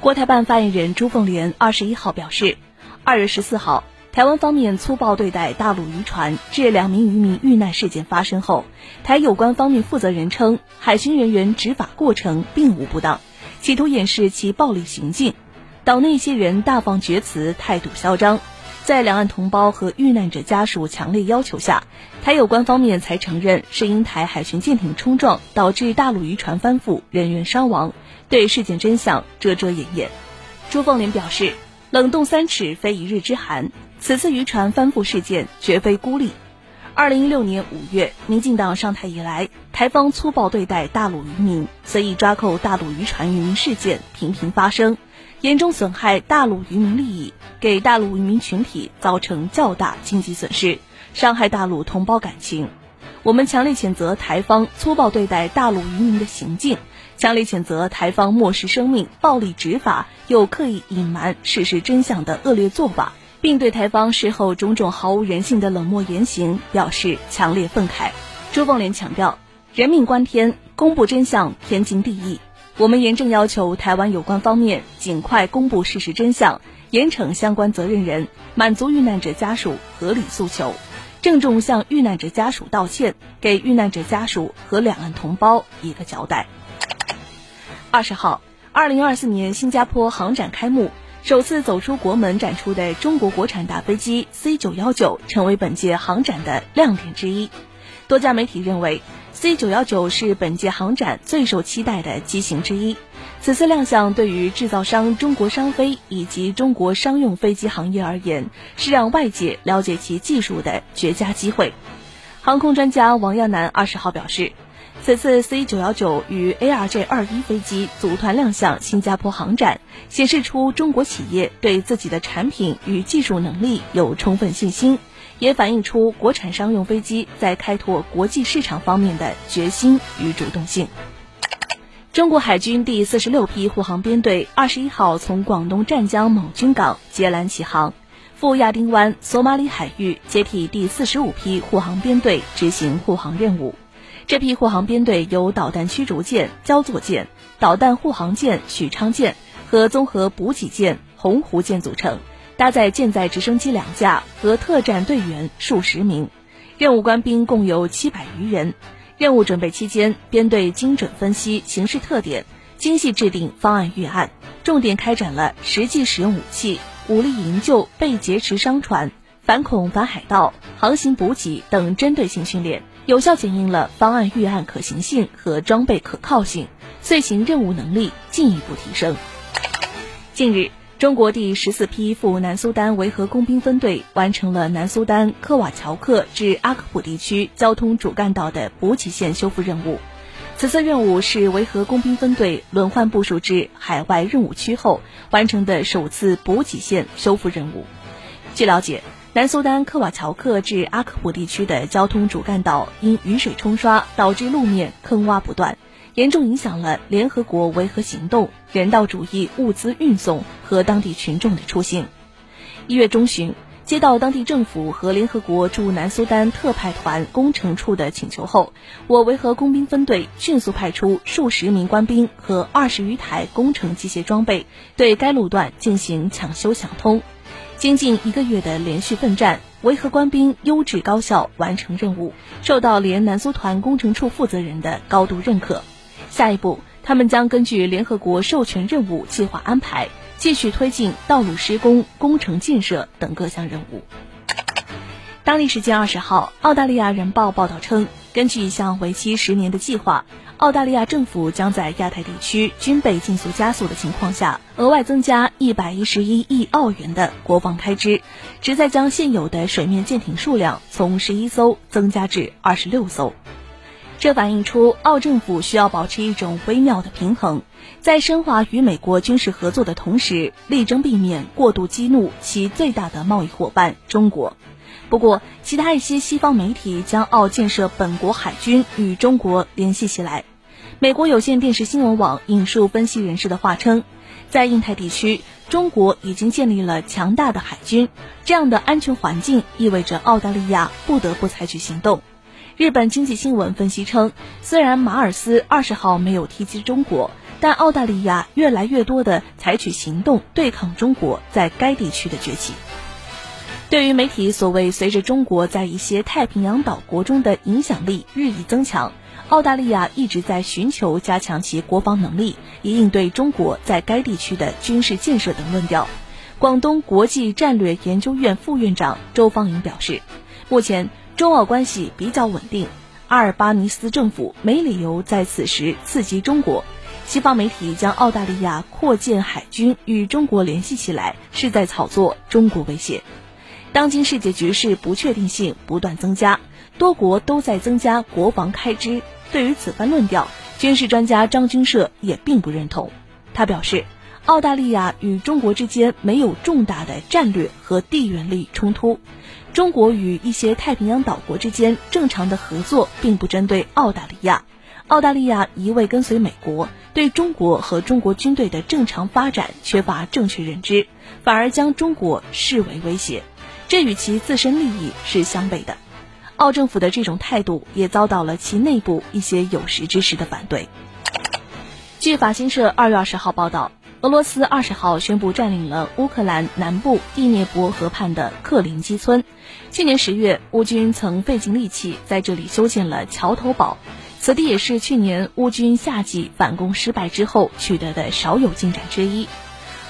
国台办发言人朱凤莲二十一号表示，二月十四号，台湾方面粗暴对待大陆渔船，致两名渔民遇难事件发生后，台有关方面负责人称，海巡人员执法过程并无不当，企图掩饰其暴力行径，岛内一些人大放厥词，态度嚣张。在两岸同胞和遇难者家属强烈要求下，台有关方面才承认是因台海巡舰艇冲撞导致大陆渔船翻覆，人员伤亡。对事件真相遮遮掩掩。朱凤莲表示，冷冻三尺非一日之寒，此次渔船翻覆事件绝非孤立。二零一六年五月，民进党上台以来，台方粗暴对待大陆渔民，随意抓扣大陆渔船渔民事件频频发生。严重损害大陆渔民利益，给大陆渔民群体造成较大经济损失，伤害大陆同胞感情。我们强烈谴责台方粗暴对待大陆渔民的行径，强烈谴责台方漠视生命、暴力执法又刻意隐瞒事实真相的恶劣做法，并对台方事后种种毫无人性的冷漠言行表示强烈愤慨。朱凤莲强调，人命关天，公布真相天经地义。我们严正要求台湾有关方面尽快公布事实真相，严惩相关责任人，满足遇难者家属合理诉求，郑重向遇难者家属道歉，给遇难者家属和两岸同胞一个交代。二十号，二零二四年新加坡航展开幕，首次走出国门展出的中国国产大飞机 C 九幺九成为本届航展的亮点之一。多家媒体认为，C 九幺九是本届航展最受期待的机型之一。此次亮相对于制造商中国商飞以及中国商用飞机行业而言，是让外界了解其技术的绝佳机会。航空专家王亚楠二十号表示，此次 C 九幺九与 ARJ 二一飞机组团亮相新加坡航展，显示出中国企业对自己的产品与技术能力有充分信心。也反映出国产商用飞机在开拓国际市场方面的决心与主动性。中国海军第四十六批护航编队二十一号从广东湛江某军港接拦起航，赴亚丁湾索马里海域接替第四十五批护航编队执行护航任务。这批护航编队由导弹驱逐舰焦作舰、导弹护航舰许昌舰和综合补给舰洪湖舰组成。搭载舰载直升机两架和特战队员数十名，任务官兵共有七百余人。任务准备期间，编队精准分析形势特点，精细制定方案预案，重点开展了实际使用武器、武力营救被劫持商船、反恐反海盗、航行补给等针对性训练，有效检验了方案预案可行性和装备可靠性，遂行任务能力进一步提升。近日。中国第十四批赴南苏丹维和工兵分队完成了南苏丹科瓦乔克至阿克普地区交通主干道的补给线修复任务。此次任务是维和工兵分队轮换部署至海外任务区后完成的首次补给线修复任务。据了解，南苏丹科瓦乔克至阿克普地区的交通主干道因雨水冲刷导致路面坑洼不断。严重影响了联合国维和行动、人道主义物资运送和当地群众的出行。一月中旬，接到当地政府和联合国驻南苏丹特派团工程处的请求后，我维和工兵分队迅速派出数十名官兵和二十余台工程机械装备，对该路段进行抢修抢通。经近一个月的连续奋战，维和官兵优质高效完成任务，受到联南苏团工程处负责人的高度认可。下一步，他们将根据联合国授权任务计划安排，继续推进道路施工、工程建设等各项任务。当地时间二十号，澳大利亚人报报道称，根据一项为期十年的计划，澳大利亚政府将在亚太地区军备竞速加速的情况下，额外增加一百一十一亿澳元的国防开支，旨在将现有的水面舰艇数量从十一艘增加至二十六艘。这反映出澳政府需要保持一种微妙的平衡，在深化与美国军事合作的同时，力争避免过度激怒其最大的贸易伙伴中国。不过，其他一些西方媒体将澳建设本国海军与中国联系起来。美国有线电视新闻网引述分析人士的话称，在印太地区，中国已经建立了强大的海军，这样的安全环境意味着澳大利亚不得不采取行动。日本经济新闻分析称，虽然马尔斯二十号没有提及中国，但澳大利亚越来越多地采取行动对抗中国在该地区的崛起。对于媒体所谓随着中国在一些太平洋岛国中的影响力日益增强，澳大利亚一直在寻求加强其国防能力，以应对中国在该地区的军事建设等论调，广东国际战略研究院副院长周方颖表示，目前。中澳关系比较稳定，阿尔巴尼斯政府没理由在此时刺激中国。西方媒体将澳大利亚扩建海军与中国联系起来，是在炒作中国威胁。当今世界局势不确定性不断增加，多国都在增加国防开支。对于此番论调，军事专家张军社也并不认同。他表示，澳大利亚与中国之间没有重大的战略和地缘利益冲突。中国与一些太平洋岛国之间正常的合作，并不针对澳大利亚。澳大利亚一味跟随美国，对中国和中国军队的正常发展缺乏正确认知，反而将中国视为威胁，这与其自身利益是相悖的。澳政府的这种态度也遭到了其内部一些有识之士的反对。据法新社二月二十号报道。俄罗斯二十号宣布占领了乌克兰南部第聂伯河畔的克林基村。去年十月，乌军曾费尽力气在这里修建了桥头堡，此地也是去年乌军夏季反攻失败之后取得的少有进展之一。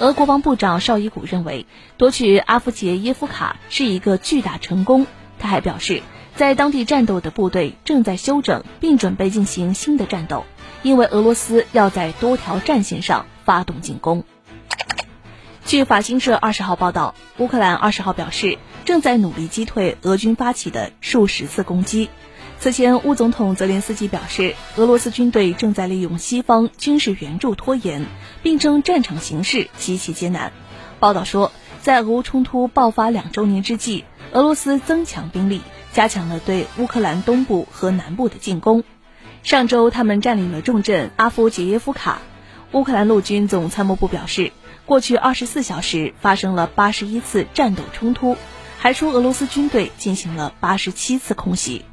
俄国防部长绍伊古认为，夺取阿夫杰耶夫卡是一个巨大成功。他还表示，在当地战斗的部队正在休整，并准备进行新的战斗，因为俄罗斯要在多条战线上。发动进攻。据法新社二十号报道，乌克兰二十号表示，正在努力击退俄军发起的数十次攻击。此前，乌总统泽连斯基表示，俄罗斯军队正在利用西方军事援助拖延，并称战场形势极其艰难。报道说，在俄乌冲突爆发两周年之际，俄罗斯增强兵力，加强了对乌克兰东部和南部的进攻。上周，他们占领了重镇阿夫杰耶夫卡。乌克兰陆军总参谋部表示，过去二十四小时发生了八十一次战斗冲突，还说俄罗斯军队进行了八十七次空袭。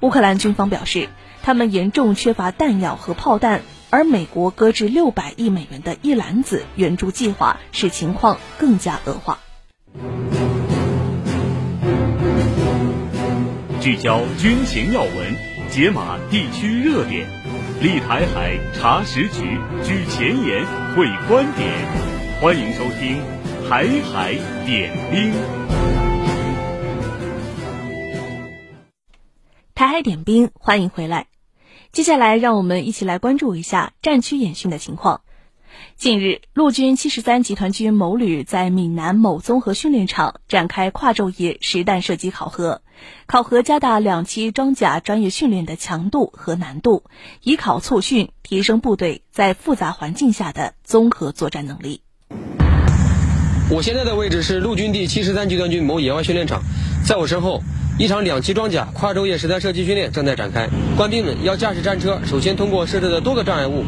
乌克兰军方表示，他们严重缺乏弹药和炮弹，而美国搁置六百亿美元的一篮子援助计划，使情况更加恶化。聚焦军情要闻，解码地区热点。立台海查实局，居前沿会观点，欢迎收听《台海点兵》。台海点兵，欢迎回来。接下来，让我们一起来关注一下战区演训的情况。近日，陆军七十三集团军某旅在闽南某综合训练场展开跨昼夜实弹射击考核，考核加大两栖装甲专业训练的强度和难度，以考促训，提升部队在复杂环境下的综合作战能力。我现在的位置是陆军第七十三集团军某野外训练场，在我身后，一场两栖装甲跨昼夜实弹射击训练正在展开，官兵们要驾驶战车，首先通过设置的多个障碍物。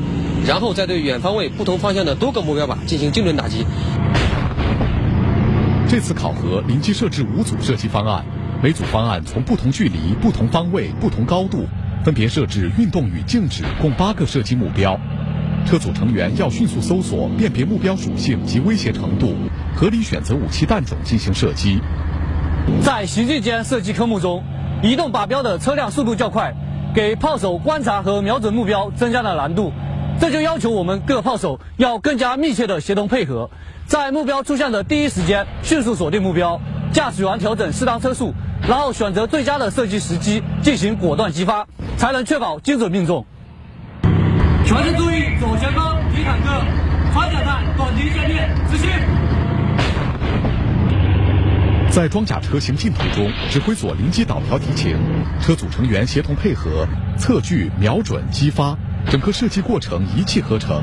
然后再对远方位不同方向的多个目标靶进行精准打击。这次考核临机设置五组射击方案，每组方案从不同距离、不同方位、不同高度，分别设置运动与静止共八个射击目标。车组成员要迅速搜索、辨别目标属性及威胁程度，合理选择武器弹种进行射击。在行进间射击科目中，移动靶标的车辆速度较快，给炮手观察和瞄准目标增加了难度。这就要求我们各炮手要更加密切的协同配合，在目标出现的第一时间迅速锁定目标，驾驶员调整适当车速，然后选择最佳的射击时机进行果断击发，才能确保精准命中。全体注意，左前方敌坦克，穿甲弹短敌歼灭，执行。在装甲车行进途中，指挥所临机导调敌情，车组成员协同配合，测距、瞄准、击发，整个设计过程一气呵成。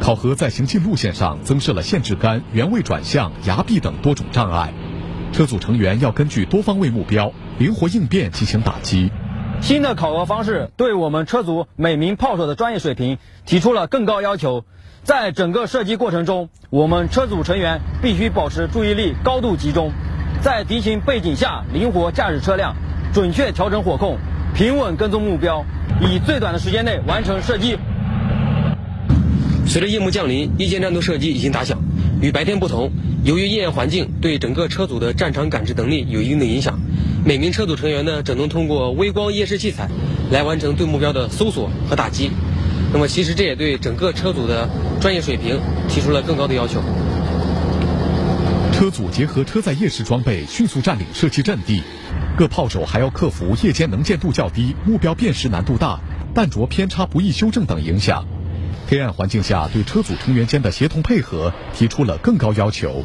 考核在行进路线上增设了限制杆、原位转向、崖壁等多种障碍，车组成员要根据多方位目标灵活应变进行打击。新的考核方式对我们车组每名炮手的专业水平提出了更高要求。在整个射击过程中，我们车组成员必须保持注意力高度集中，在敌情背景下灵活驾驶车辆，准确调整火控，平稳跟踪目标，以最短的时间内完成射击。随着夜幕降临，夜间战斗射击已经打响。与白天不同，由于夜间环境对整个车组的战场感知能力有一定的影响，每名车组成员呢只能通过微光夜视器材来完成对目标的搜索和打击。那么，其实这也对整个车组的专业水平提出了更高的要求。车组结合车载夜视装备，迅速占领射击阵地。各炮手还要克服夜间能见度较低、目标辨识难度大、弹着偏差不易修正等影响。黑暗环境下，对车组成员间的协同配合提出了更高要求。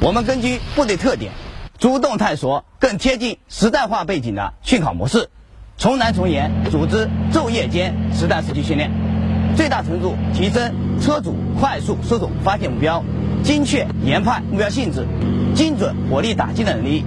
我们根据部队特点，主动探索更贴近实战化背景的训考模式，从难从严组织昼夜间实弹射击训练，最大程度提升车组快速搜索发现目标、精确研判目标性质、精准火力打击的能力。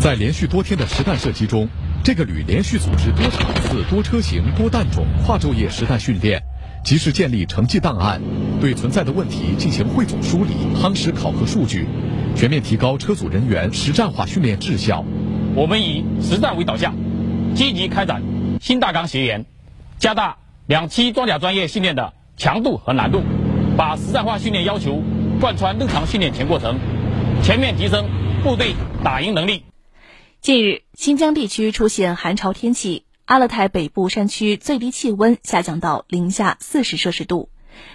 在连续多天的实弹射击中，这个旅连续组织多场次、多车型、多弹种跨昼夜实弹训练。及时建立成绩档案，对存在的问题进行汇总梳理，夯实考核数据，全面提高车组人员实战化训练质效。我们以实战为导向，积极开展新大纲学研，加大两栖装甲专业训练的强度和难度，把实战化训练要求贯穿日常训练全过程，全面提升部队打赢能力。近日，新疆地区出现寒潮天气。阿勒泰北部山区最低气温下降到零下四十摄氏度，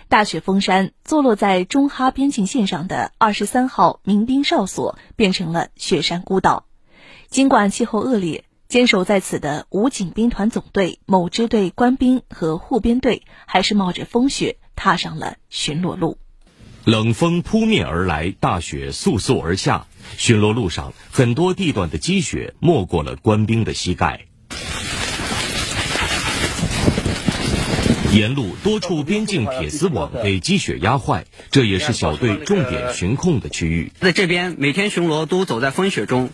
大雪封山，坐落在中哈边境线上的二十三号民兵哨所变成了雪山孤岛。尽管气候恶劣，坚守在此的武警兵团总队某支队官兵和护边队还是冒着风雪踏上了巡逻路。冷风扑面而来，大雪簌簌而下，巡逻路上很多地段的积雪没过了官兵的膝盖。沿路多处边境铁丝网被积雪压坏，这也是小队重点巡控的区域。在这边每天巡逻都走在风雪中，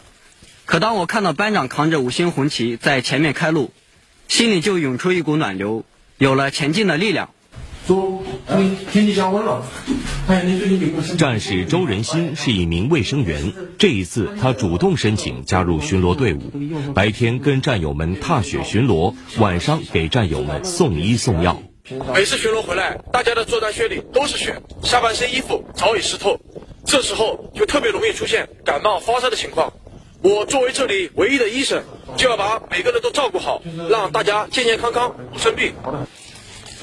可当我看到班长扛着五星红旗在前面开路，心里就涌出一股暖流，有了前进的力量。说，天气降温了。战士周仁新是一名卫生员，这一次他主动申请加入巡逻队伍，白天跟战友们踏雪巡逻，晚上给战友们送医送药。每次巡逻回来，大家的作战靴里都是雪，下半身衣服早已湿透，这时候就特别容易出现感冒发烧的情况。我作为这里唯一的医生，就要把每个人都照顾好，让大家健健康康不生病。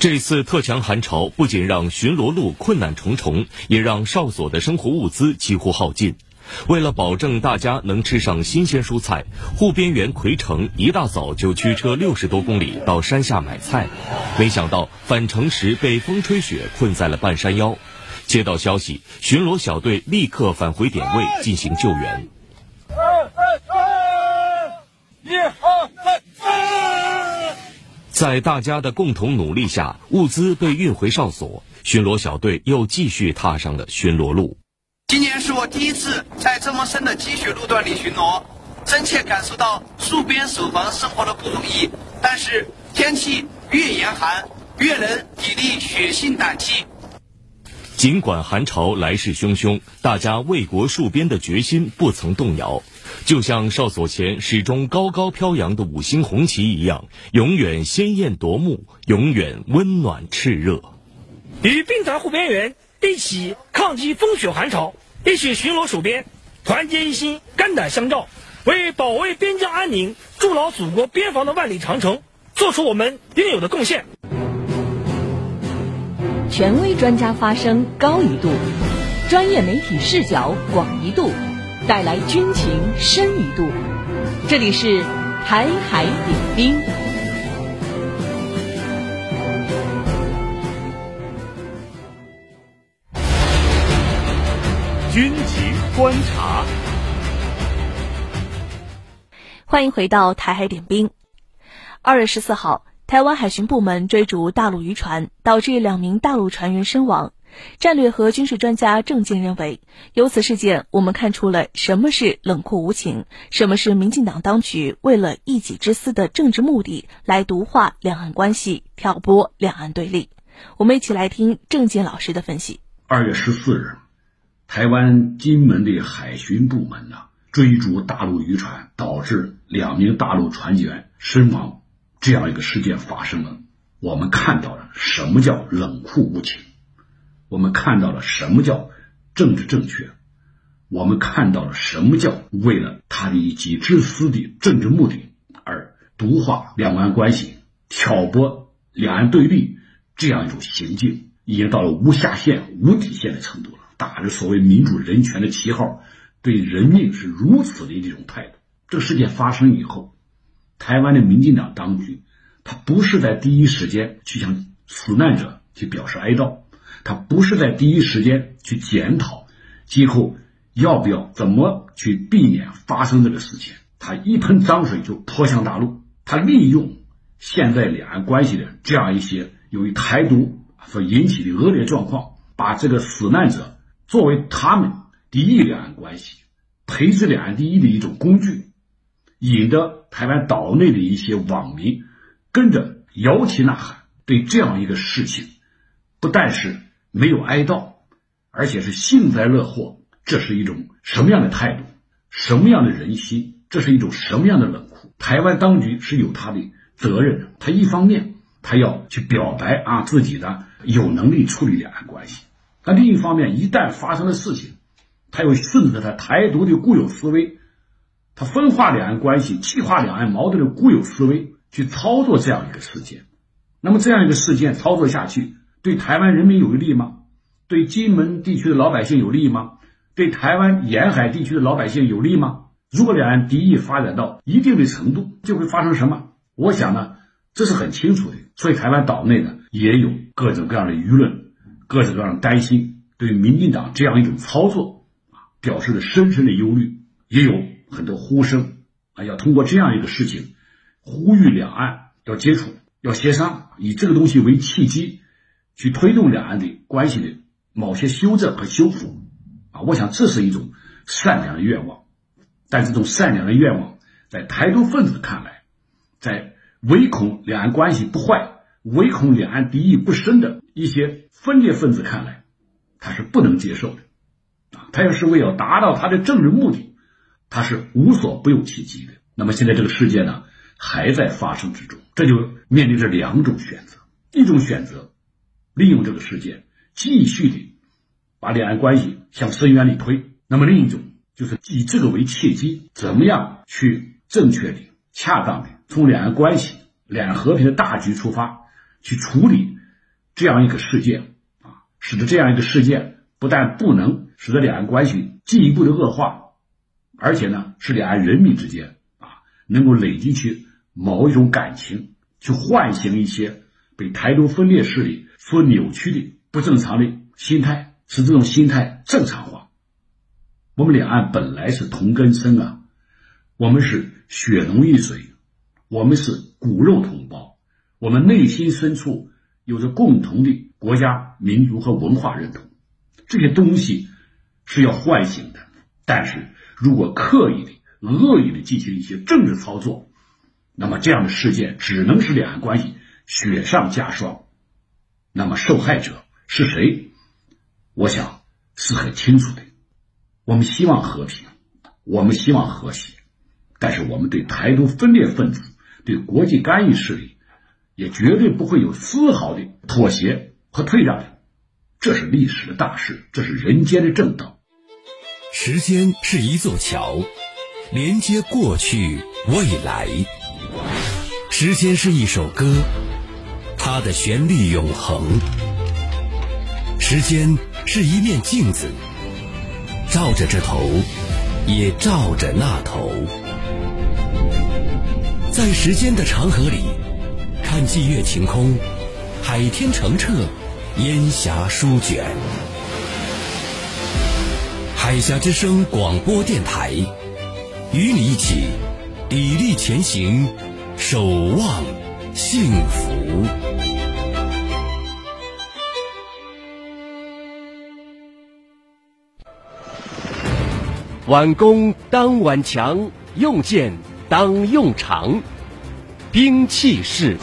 这次特强寒潮不仅让巡逻路困难重重，也让哨所的生活物资几乎耗尽。为了保证大家能吃上新鲜蔬菜，护边员奎成一大早就驱车六十多公里到山下买菜，没想到返程时被风吹雪困在了半山腰。接到消息，巡逻小队立刻返回点位进行救援。一二三在大家的共同努力下，物资被运回哨所，巡逻小队又继续踏上了巡逻路。今年是我第一次在这么深的积雪路段里巡逻，真切感受到戍边守防生活的不容易。但是天气越严寒，越能砥砺血性胆气。尽管寒潮来势汹汹，大家为国戍边的决心不曾动摇，就像哨所前始终高高飘扬的五星红旗一样，永远鲜艳夺目，永远温暖炽热。与兵团护边员。一起抗击风雪寒潮，一起巡逻守边，团结一心，肝胆相照，为保卫边疆安宁、筑牢祖国边防的万里长城，做出我们应有的贡献。权威专家发声高一度，专业媒体视角广一度，带来军情深一度。这里是台海点兵。军情观察。欢迎回到台海点兵。二月十四号台湾海巡部门追逐大陆渔船导致两名大陆船员身亡。战略和军事专家郑健认为，由此事件，我们看出了什么是冷酷无情，什么是民进党当局为了一己之私的政治目的来毒化两岸关系，挑拨两岸对立。我们一起来听郑健老师的分析。二月十四日，台湾金门的海巡部门呢，追逐大陆渔船，导致两名大陆船员身亡，这样一个事件发生了。我们看到了什么叫冷酷无情，我们看到了什么叫政治正确，我们看到了什么叫为了他的一己之私的政治目的而毒化两岸关系、挑拨两岸对立这样一种行径，已经到了无下限、无底线的程度了。打着所谓民主人权的旗号。对人命是如此的一种态度。这个事件发生以后，台湾的民进党当局，他不是在第一时间去向死难者去表示哀悼，他不是在第一时间去检讨今后要不要怎么去避免发生这个事情，他一盆脏水就泼向大陆，他利用现在两岸关系的这样一些由于台独所引起的恶劣状况，把这个死难者作为他们。敌意两岸关系，培植两岸第一的一种工具，引得台湾岛内的一些网民跟着摇旗呐喊，对这样一个事情，不但是没有哀悼，而且是幸灾乐祸。这是一种什么样的态度？什么样的人心？这是一种什么样的冷酷？台湾当局是有他的责任的，他一方面他要去表白啊自己的有能力处理两岸关系，那另一方面一旦发生了事情。他又顺着他台独的固有思维，他分化两岸关系、激化两岸矛盾的固有思维去操作这样一个事件。那么这样一个事件操作下去，对台湾人民有利吗？对金门地区的老百姓有利吗？对台湾沿海地区的老百姓有利吗？如果两岸敌意发展到一定的程度，就会发生什么？我想呢，这是很清楚的。所以台湾岛内呢，也有各种各样的舆论，各种各样的担心，对民进党这样一种操作。表示了深深的忧虑，也有很多呼声啊，要通过这样一个事情，呼吁两岸要接触、要协商，以这个东西为契机，去推动两岸的关系的某些修正和修复啊。我想这是一种善良的愿望，但这种善良的愿望，在台独分子看来，在唯恐两岸关系不坏、唯恐两岸敌意不深的一些分裂分子看来，他是不能接受的。啊他要是为了达到他的政治目的，他是无所不用其极的。那么现在这个事件呢，还在发生之中，这就面临着两种选择：一种选择，利用这个事件继续的把两岸关系向深渊里推；那么另一种就是以这个为契机，怎么样去正确的、恰当的从两岸关系、两岸和平的大局出发，去处理这样一个事件啊，使得这样一个事件不但不能。使得两岸关系进一步的恶化，而且呢，使两岸人民之间啊，能够累积起某一种感情，去唤醒一些被台独分裂势力所扭曲的不正常的心态，使这种心态正常化。我们两岸本来是同根生啊，我们是血浓于水，我们是骨肉同胞，我们内心深处有着共同的国家、民族和文化认同，这些东西。是要唤醒的，但是如果刻意的、恶意的进行一些政治操作，那么这样的事件只能使两岸关系雪上加霜。那么受害者是谁？我想是很清楚的。我们希望和平，我们希望和谐，但是我们对台独分裂分子、对国际干预势力，也绝对不会有丝毫的妥协和退让。这是历史的大事，这是人间的正道。时间是一座桥，连接过去未来。时间是一首歌，它的旋律永恒。时间是一面镜子，照着这头，也照着那头。在时间的长河里，看霁月晴空，海天澄澈，烟霞舒卷。海峡之声广播电台，与你一起砥砺前行，守望幸福。挽弓当挽强，用箭当用长。兵器式。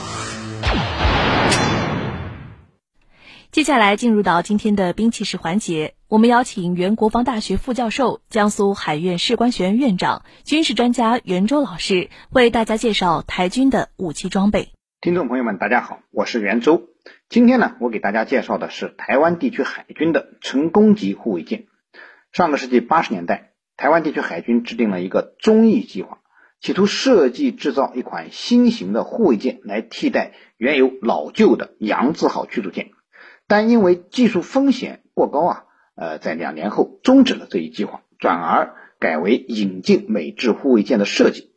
接下来进入到今天的兵器室环节，我们邀请原国防大学副教授、江苏海院士官学院院长、军事专家袁周老师为大家介绍台军的武器装备。听众朋友们，大家好，我是袁周。今天呢，我给大家介绍的是台湾地区海军的成功级护卫舰。上个世纪八十年代，台湾地区海军制定了一个中意计划，企图设计制造一款新型的护卫舰来替代原有老旧的扬字号驱逐舰。但因为技术风险过高啊，呃，在两年后终止了这一计划，转而改为引进美制护卫舰的设计。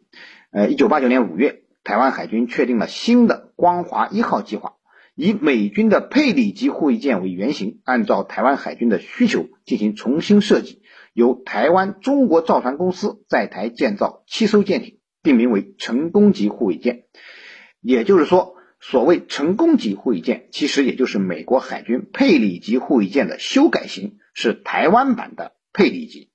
呃，一九八九年五月，台湾海军确定了新的光华一号计划，以美军的佩里级护卫舰为原型，按照台湾海军的需求进行重新设计，由台湾中国造船公司在台建造七艘舰艇，定名为成功级护卫舰。也就是说。所谓成功级护卫舰，其实也就是美国海军佩里级护卫舰的修改型，是台湾版的佩里级。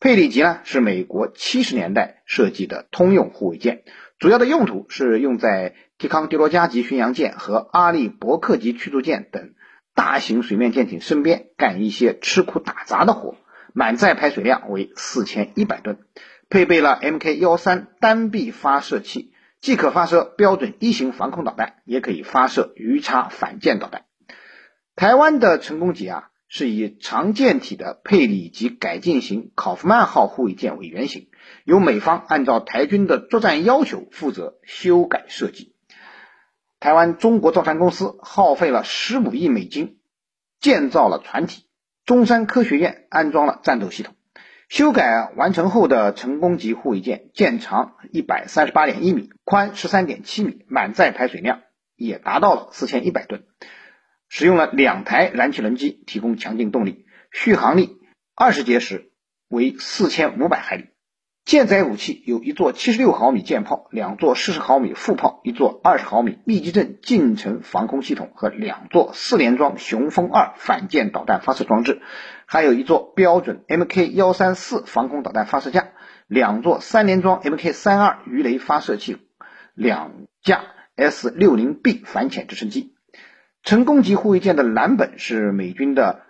佩里级呢，是美国七十年代设计的通用护卫舰，主要的用途是用在提康迪罗加级巡洋舰和阿利伯克级驱逐舰等大型水面舰艇身边干一些吃苦打杂的活，满载排水量为四千一百吨，配备了 Mk 幺三单臂发射器。既可发射标准一型防空导弹，也可以发射鱼叉反舰导弹。台湾的成功级啊，是以长舰体的佩里级改进型考夫曼号护卫舰为原型，由美方按照台军的作战要求负责修改设计。台湾中国造船公司耗费了十五亿美金建造了船体，中山科学院安装了战斗系统。修改完成后的成功级护卫舰，舰长一百三十八点一米，宽十三点七米，满载排水量也达到了四千一百吨。使用了两台燃气轮机提供强劲动力，续航力二十节时为四千五百海里。舰载武器有一座七十六毫米舰炮，两座四十毫米副炮，一座二十毫米密集阵近程防空系统和两座四联装雄风二反舰导弹发射装置，还有一座标准 Mk 幺三四防空导弹发射架，两座三联装 Mk 三二鱼雷发射器，两架 S 六零 B 反潜直升机。成功级护卫舰的蓝本是美军的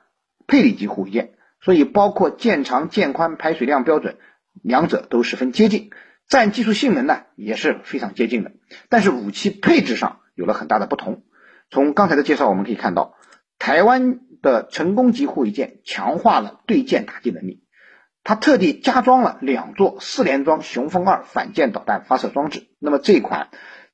佩里级护卫舰，所以包括舰长、舰宽、排水量标准。两者都十分接近，战技术性能呢也是非常接近的，但是武器配置上有了很大的不同。从刚才的介绍我们可以看到，台湾的成功级护卫舰强化了对舰打击能力，它特地加装了两座四联装雄风二反舰导弹发射装置。那么这款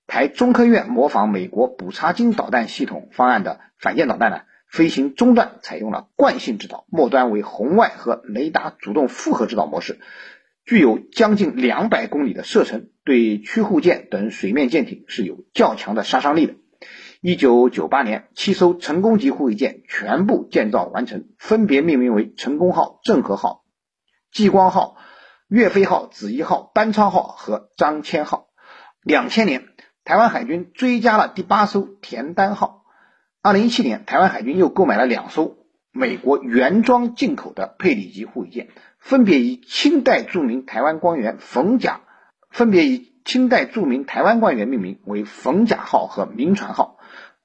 台中科院模仿美国补差金导弹系统方案的反舰导弹呢，飞行中段采用了惯性制导，末端为红外和雷达主动复合制导模式。具有将近两百公里的射程，对驱护舰等水面舰艇是有较强的杀伤力的。一九九八年，七艘成功级护卫舰全部建造完成，分别命名为成功号、郑和号、继光号、岳飞号、子怡号、班超号和张骞号。两千年，台湾海军追加了第八艘田单号。二零一七年，台湾海军又购买了两艘美国原装进口的佩里级护卫舰。分别以清代著名台湾官员冯甲，分别以清代著名台湾官员命名为冯甲号和明船号，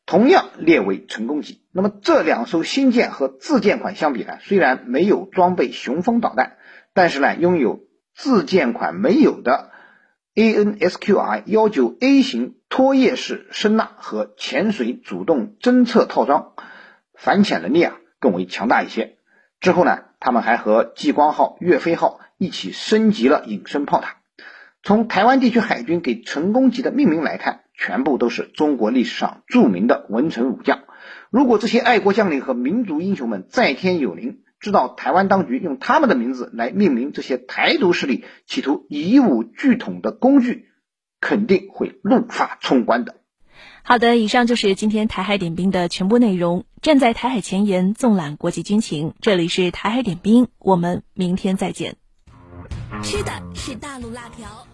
同样列为成功级。那么这两艘新舰和自建款相比呢，虽然没有装备雄风导弹，但是呢，拥有自建款没有的 ANSQI 幺九 A 型拖曳式声呐和潜水主动侦测套装，反潜能力啊更为强大一些。之后呢，他们还和继光号、岳飞号一起升级了隐身炮塔。从台湾地区海军给成功级的命名来看，全部都是中国历史上著名的文臣武将。如果这些爱国将领和民族英雄们在天有灵，知道台湾当局用他们的名字来命名这些台独势力企图以武拒统的工具，肯定会怒发冲冠的。好的，以上就是今天台海点兵的全部内容。站在台海前沿，纵览国际军情。这里是台海点兵，我们明天再见。吃的是大陆辣条。